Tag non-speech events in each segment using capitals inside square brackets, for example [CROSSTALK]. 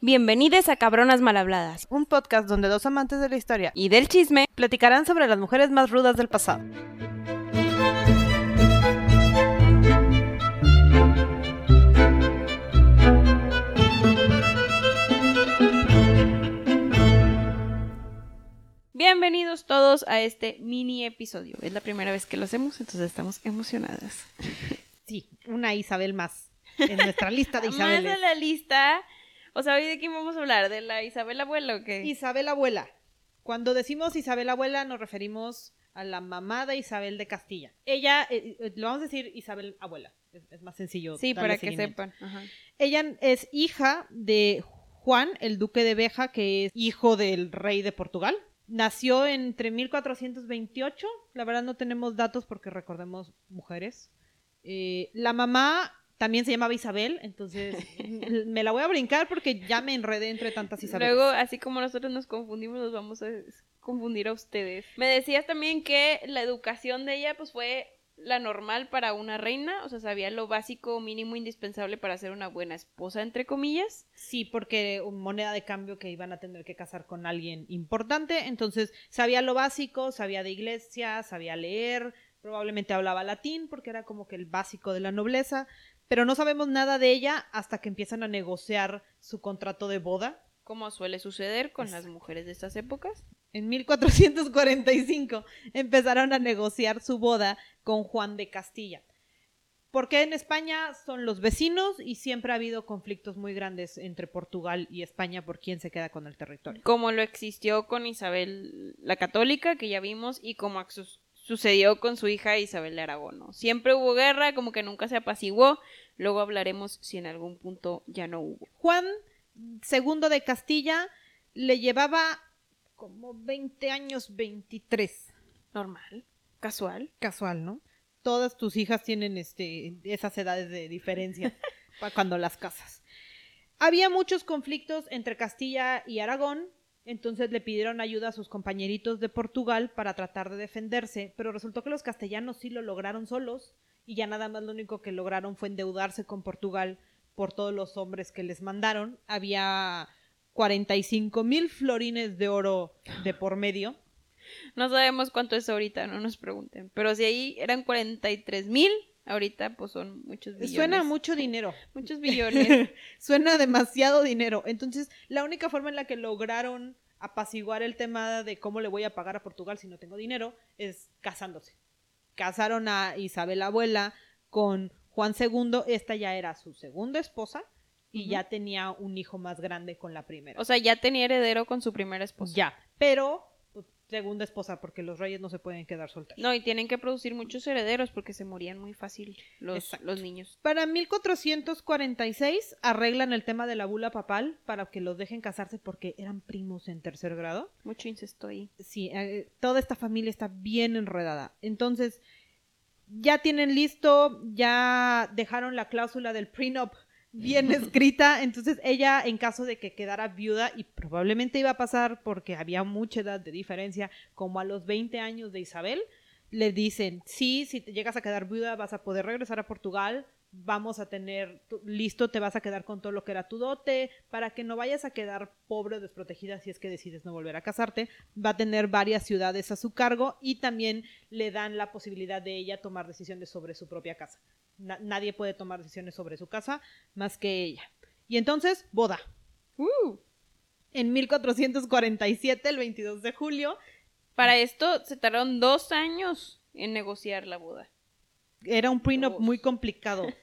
Bienvenidos a Cabronas Malhabladas un podcast donde dos amantes de la historia y del chisme. platicarán sobre las mujeres más rudas del pasado. Bienvenidos todos a este mini episodio. Es la primera vez que lo hacemos, entonces estamos emocionadas. Sí, una Isabel más en nuestra lista de [LAUGHS] Más Isabeles. de la lista. O sea, ¿hoy de quién vamos a hablar? ¿De la Isabel Abuela o qué? Isabel Abuela. Cuando decimos Isabel Abuela nos referimos a la mamá de Isabel de Castilla. Ella, eh, eh, lo vamos a decir Isabel Abuela. Es, es más sencillo. sí, para que sepan. Ajá. Ella es hija de Juan, el duque de Beja, que es hijo del rey de Portugal. Nació entre 1428. La verdad no tenemos datos porque recordemos mujeres. Eh, la mamá también se llamaba Isabel, entonces [LAUGHS] me la voy a brincar porque ya me enredé entre tantas Isabel. Luego, así como nosotros nos confundimos, nos vamos a confundir a ustedes. Me decías también que la educación de ella pues fue la normal para una reina, o sea, sabía lo básico, mínimo, indispensable para ser una buena esposa, entre comillas. Sí, porque moneda de cambio que iban a tener que casar con alguien importante, entonces sabía lo básico, sabía de iglesia, sabía leer, probablemente hablaba latín porque era como que el básico de la nobleza, pero no sabemos nada de ella hasta que empiezan a negociar su contrato de boda Como suele suceder con las mujeres de estas épocas. en 1445 [LAUGHS] empezaron a negociar su boda con Juan de Castilla. Porque en España son los vecinos y siempre ha habido conflictos muy grandes entre Portugal y España por quién se queda con el territorio. Como lo existió con Isabel la Católica, que ya vimos, y como sucedió con su hija Isabel de Aragón. ¿no? Siempre hubo guerra, como que nunca se apaciguó. Luego hablaremos si en algún punto ya no hubo. Juan II de Castilla le llevaba como 20 años, 23. Normal, casual. Casual, ¿no? Todas tus hijas tienen este, esas edades de diferencia [LAUGHS] pa- cuando las casas. Había muchos conflictos entre Castilla y Aragón, entonces le pidieron ayuda a sus compañeritos de Portugal para tratar de defenderse, pero resultó que los castellanos sí lo lograron solos y ya nada más lo único que lograron fue endeudarse con Portugal por todos los hombres que les mandaron. Había 45 mil florines de oro de por medio. No sabemos cuánto es ahorita, no nos pregunten. Pero si ahí eran 43 mil, ahorita pues son muchos billones. Suena mucho dinero. [LAUGHS] Muchos billones. [LAUGHS] Suena demasiado dinero. Entonces, la única forma en la que lograron apaciguar el tema de cómo le voy a pagar a Portugal si no tengo dinero es casándose. Casaron a Isabel Abuela con Juan II. Esta ya era su segunda esposa y ya tenía un hijo más grande con la primera. o sea, ya tenía heredero con su primera esposa. ya, pero segunda esposa porque los reyes no se pueden quedar solteros. No, y tienen que producir muchos herederos porque se morían muy fácil los, los niños. Para 1446 arreglan el tema de la bula papal para que los dejen casarse porque eran primos en tercer grado. Mucho incesto ahí. Sí, eh, toda esta familia está bien enredada. Entonces, ya tienen listo, ya dejaron la cláusula del prenup bien [LAUGHS] escrita. Entonces, ella, en caso de que quedara viuda, y probablemente iba a pasar porque había mucha edad de diferencia, como a los 20 años de Isabel, le dicen, sí, si te llegas a quedar viuda, vas a poder regresar a Portugal. Vamos a tener listo, te vas a quedar con todo lo que era tu dote, para que no vayas a quedar pobre o desprotegida si es que decides no volver a casarte. Va a tener varias ciudades a su cargo y también le dan la posibilidad de ella tomar decisiones sobre su propia casa. Na- nadie puede tomar decisiones sobre su casa más que ella. Y entonces, boda. Uh. En 1447, el 22 de julio, Para esto se tardaron dos años en negociar la boda. era un prenup muy complicado. [LAUGHS]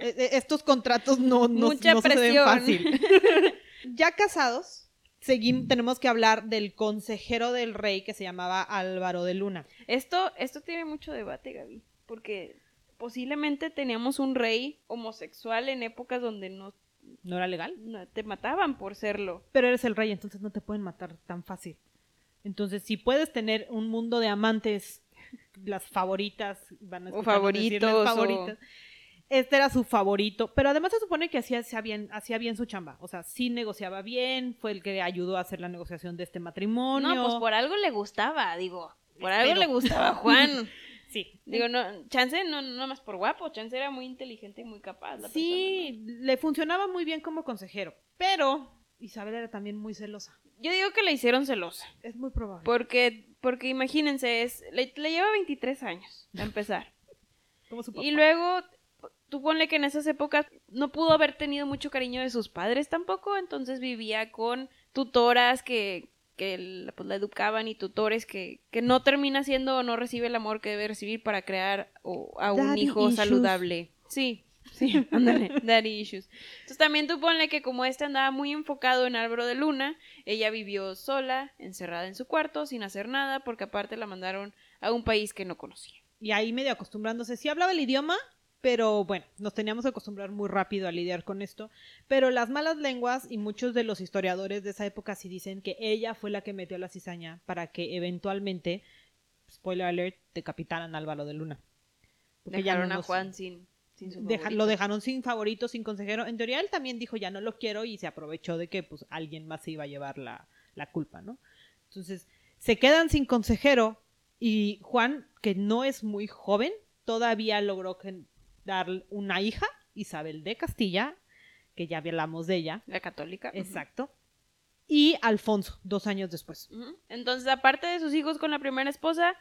E- e- Estos contratos no, no, Mucha no se ven fácil. [LAUGHS] ya casados, seguim- tenemos que hablar del consejero del rey que se llamaba Álvaro de Luna. Esto, esto tiene mucho debate, Gaby, porque posiblemente teníamos un rey homosexual en épocas donde no, ¿No era legal? no te mataban por serlo. Pero eres el rey, entonces no te pueden matar tan fácil. Entonces, si puedes tener un mundo de amantes, las favoritas, van a O favoritos, o-. Este era su favorito, pero además se supone que hacía, hacía bien, hacía bien su chamba. O sea, sí negociaba bien, fue el que ayudó a hacer la negociación de este matrimonio. No, pues por algo le gustaba, digo. Por algo le gustaba a Juan. [LAUGHS] Sí. Digo, no, Chance no, no más por guapo, Chance era muy inteligente y muy capaz. la Sí, le funcionaba muy bien como consejero. Pero Isabel era también muy celosa. Yo digo que la hicieron celosa. Es muy probable. Porque, porque imagínense, es, le, le lleva 23 años a empezar. [LAUGHS] Como su papá. y luego, tú ponle que en esas épocas no pudo haber tenido mucho cariño de sus padres tampoco, entonces vivía con tutoras que, que la- pues, la educaban y tutores que, que no termina siendo o no recibe el amor que debe recibir para crear o- a un Daddy hijo issues. saludable. Sí, sí, [LAUGHS] ándale, daddy issues. Entonces también tú ponle que como este andaba muy enfocado en Álvaro de Luna, ella vivió sola, encerrada en su cuarto, sin hacer nada, porque aparte la mandaron a un país que no conocía. Y ahí medio acostumbrándose. Sí hablaba el idioma, pero bueno, nos teníamos que acostumbrar muy rápido a lidiar con esto. Pero las malas lenguas y muchos de los historiadores de esa época sí dicen que ella fue la que metió la cizaña para que eventualmente, spoiler alert, decapitaran a Álvaro de Luna. Porque ya Dejaron no a Juan sin, sin su deja- favorito. lo dejaron sin favorito, sin consejero. En teoría él también dijo ya no lo quiero y se aprovechó de que pues alguien más se iba a llevar la, la culpa, ¿no? Entonces se quedan sin consejero y Juan, que no es muy joven, todavía logró que- dar una hija, Isabel de Castilla, que ya hablamos de ella, La católica. exacto, y Alfonso, dos años después. Entonces, aparte de sus hijos con la primera esposa,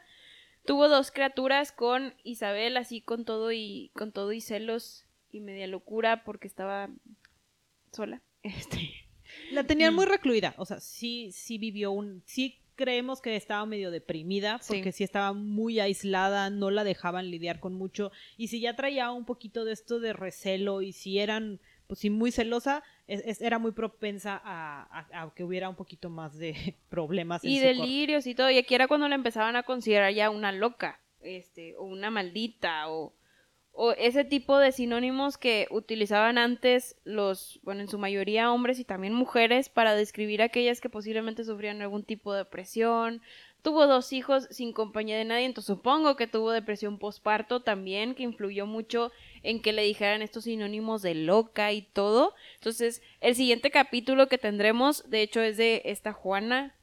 tuvo dos criaturas con Isabel, así con todo y con todo y celos y media locura porque estaba sola. [LAUGHS] Este. La tenían Mm. muy recluida, o sea, sí, sí vivió un, sí creemos que estaba medio deprimida, Sí. porque sí. estaba muy aislada, no la dejaban lidiar con mucho, y si ya traía un poquito de esto de recelo, y si eran, pues sí, muy celosa, es- es- era muy propensa a, a- a que hubiera un poquito más de [LAUGHS] problemas en Y su delirios y todo. Y aquí era cuando la empezaban a considerar ya una loca, este, o una maldita, o, o ese tipo de sinónimos que utilizaban antes los, bueno, en su mayoría hombres y también mujeres para describir a aquellas que posiblemente sufrían algún tipo de depresión. Tuvo dos hijos sin compañía de nadie, entonces supongo que tuvo depresión posparto también, que influyó mucho en que le dijeran estos sinónimos de loca y todo. Entonces, el siguiente capítulo que tendremos, de hecho, es de esta Juana,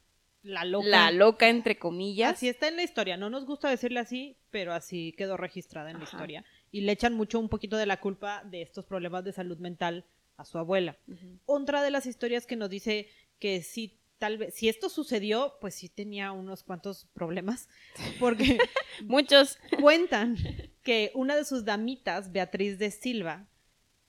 La loca. la loca entre comillas. Así está en la historia, no nos gusta decirle así, pero así quedó registrada en la historia. Y le echan mucho un poquito de la culpa de estos problemas de salud mental a su abuela. Otra de las historias que nos dice que sí, tal vez, si esto sucedió, pues sí tenía unos cuantos problemas, [LAUGHS] porque Muchos. cuentan que una de sus damitas, Beatriz de Silva,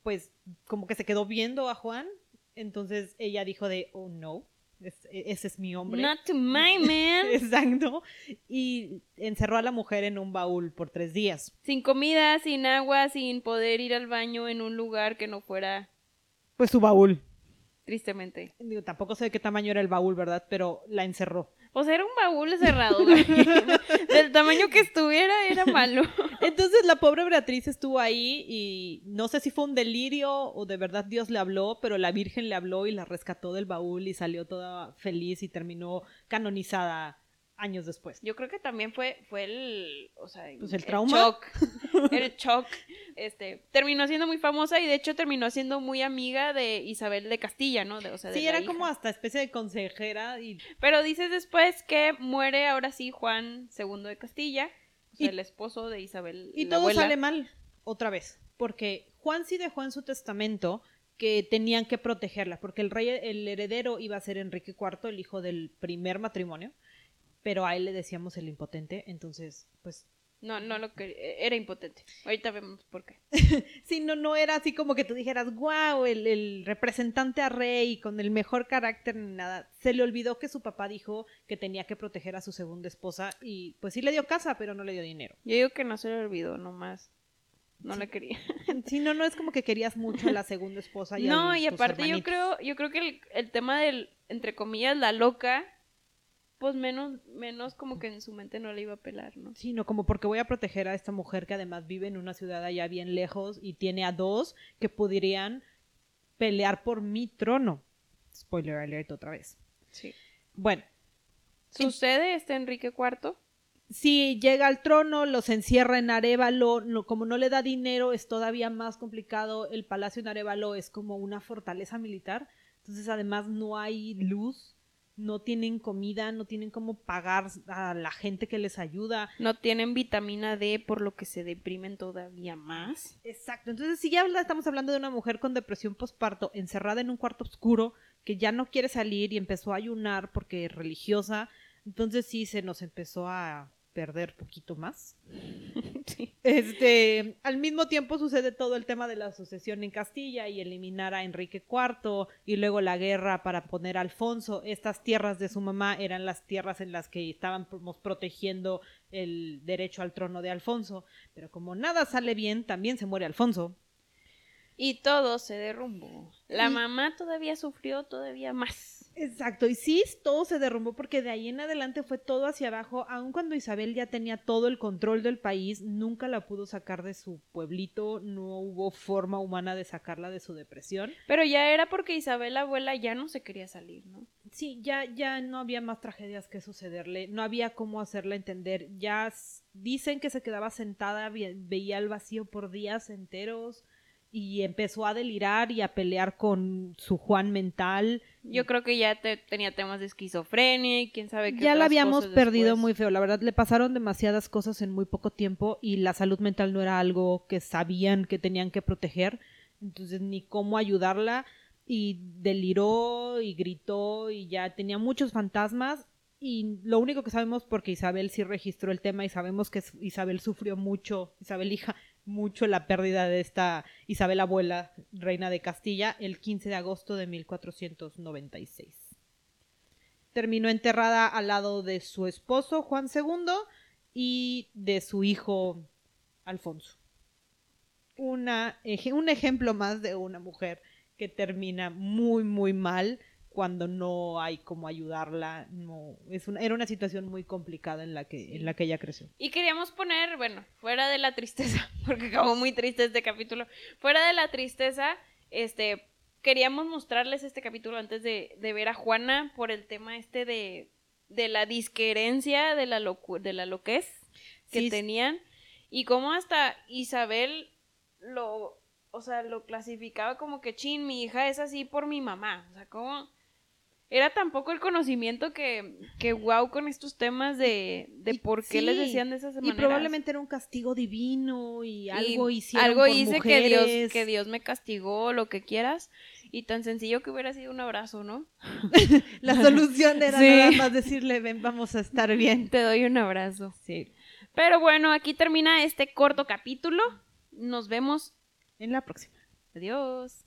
pues como que se quedó viendo a Juan, entonces ella dijo de, oh no, es- e- ese es mi hombre. Not to my [LAUGHS] man. Exacto. Y encerró a la mujer en un baúl por tres días. sin comida, sin agua, sin poder ir al baño en un lugar que no fuera Pues su baúl. tristemente. Digo, tampoco sé de qué tamaño era el baúl, ¿verdad? Pero la encerró. Pues era un baúl cerrado. güey. [LAUGHS] Del tamaño que estuviera era malo. Entonces la pobre Beatriz estuvo ahí y no sé si fue un delirio o de verdad Dios le habló, pero la Virgen le habló y la rescató del baúl y salió toda feliz y terminó canonizada años después. Yo creo que también fue, fue el, o sea, Pues el trauma. shock. [LAUGHS] El shock. Este, terminó siendo muy famosa y de hecho terminó siendo muy amiga de Isabel de Castilla, ¿no? De- o sea, de Sí, era hija. como hasta especie de consejera y Pero dices después que muere ahora sí Juan II de Castilla, o sea, Y- el esposo de Isabel. Y la todo abuela. sale mal, otra vez, porque Juan sí dejó en su testamento que tenían que protegerla, porque el rey, el heredero iba a ser Enrique IV, el hijo del primer matrimonio, pero a él le decíamos el impotente, entonces, pues, No, no lo que era impotente. Ahorita vemos por qué. [LAUGHS] sí, no, no era así como que tú dijeras, wow, el, el representante a rey con el mejor carácter ni nada. Se le olvidó que su papá dijo que tenía que proteger a su segunda esposa y pues sí le dio casa, pero no le dio dinero. Yo digo que no se le olvidó, nomás. No Sí. la quería. [LAUGHS] Sí, no, no es como que querías mucho a la segunda esposa. Y No, a y aparte yo creo, yo creo que el, el tema del, entre comillas, la loca, pues menos, menos como que en su mente no le iba a pelar, ¿no? Sí, no, como porque voy a proteger a esta mujer que además vive en una ciudad allá bien lejos y tiene a dos que podrían pelear por mi trono. Spoiler alert otra vez. Sí. Bueno, Sucede este Enrique IV. si llega al trono, los encierra en Arevalo, no, como no le da dinero es todavía más complicado. El palacio en Arevalo es como una fortaleza militar, entonces además no hay luz, no tienen comida, no tienen cómo pagar a la gente que les ayuda. No tienen vitamina D, por lo que se deprimen todavía más. Exacto. Entonces, si ya estamos hablando de una mujer con depresión postparto, encerrada en un cuarto oscuro, que ya no quiere salir y empezó a ayunar porque es religiosa. Entonces sí se nos empezó a perder poquito más. [LAUGHS] Este, al mismo tiempo sucede todo el tema de la sucesión en Castilla y eliminar a Enrique IV y luego la guerra para poner a Alfonso. Estas tierras de su mamá eran las tierras en las que estábamos protegiendo el derecho al trono de Alfonso, pero como nada sale bien, también se muere Alfonso. Y todo se derrumbó. La mamá todavía sufrió todavía más. Exacto, y sí, todo se derrumbó porque de ahí en adelante fue todo hacia abajo, aun cuando Isabel ya tenía todo el control del país, nunca la pudo sacar de su pueblito, no hubo forma humana de sacarla de su depresión. Pero ya era porque Isabel la abuela ya no se quería salir, ¿no? Sí, ya, ya no había más tragedias que sucederle, no había cómo hacerla entender, ya dicen que se quedaba sentada, veía el vacío por días enteros, y empezó a delirar y a pelear con su Juan mental. Yo creo que ya tenía temas de esquizofrenia y quién sabe qué. Ya la habíamos perdido muy feo, la verdad le pasaron demasiadas cosas en muy poco tiempo y la salud mental no era algo que sabían que tenían que proteger, entonces ni cómo ayudarla y deliró y gritó y ya tenía muchos fantasmas y lo único que sabemos porque Isabel sí registró el tema y sabemos que Isabel sufrió mucho, Isabel hija mucho la pérdida de esta Isabel abuela, reina de Castilla, el 15 de agosto de 1496. Terminó enterrada al lado de su esposo Juan II y de su hijo Alfonso. Una, un ejemplo más de una mujer que termina muy, muy mal cuando no hay cómo ayudarla, no es una, era una situación muy complicada en la que en la que ella creció. Y queríamos poner, bueno, fuera de la tristeza, [LAUGHS] porque acabó muy triste este capítulo, fuera de la tristeza, este queríamos mostrarles este capítulo antes de, de ver a Juana por el tema este de, de la disquerencia de la locu de la loquez que tenían y cómo hasta Isabel lo o sea, lo clasificaba como que chin, mi hija es así por mi mamá. O sea, como era tampoco el conocimiento que, que wow con estos temas de, de por qué les decían de esas maneras. Y probablemente era un castigo divino y algo hicieron Algo hice que Dios, que Dios me castigó, lo que quieras. Y tan sencillo que hubiera sido un abrazo, ¿no? [LAUGHS] La solución era nada más decirle, ven, vamos a estar bien. Te doy un abrazo. Sí. Pero bueno, aquí termina este corto capítulo. Nos vemos en la próxima. Adiós.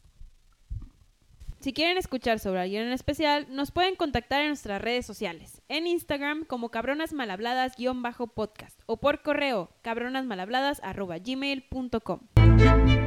Si quieren escuchar sobre alguien en especial, nos pueden contactar en nuestras redes sociales, en Instagram como cabronasmalhabladas-podcast o por correo cabronasmalhabladas.gmail.com.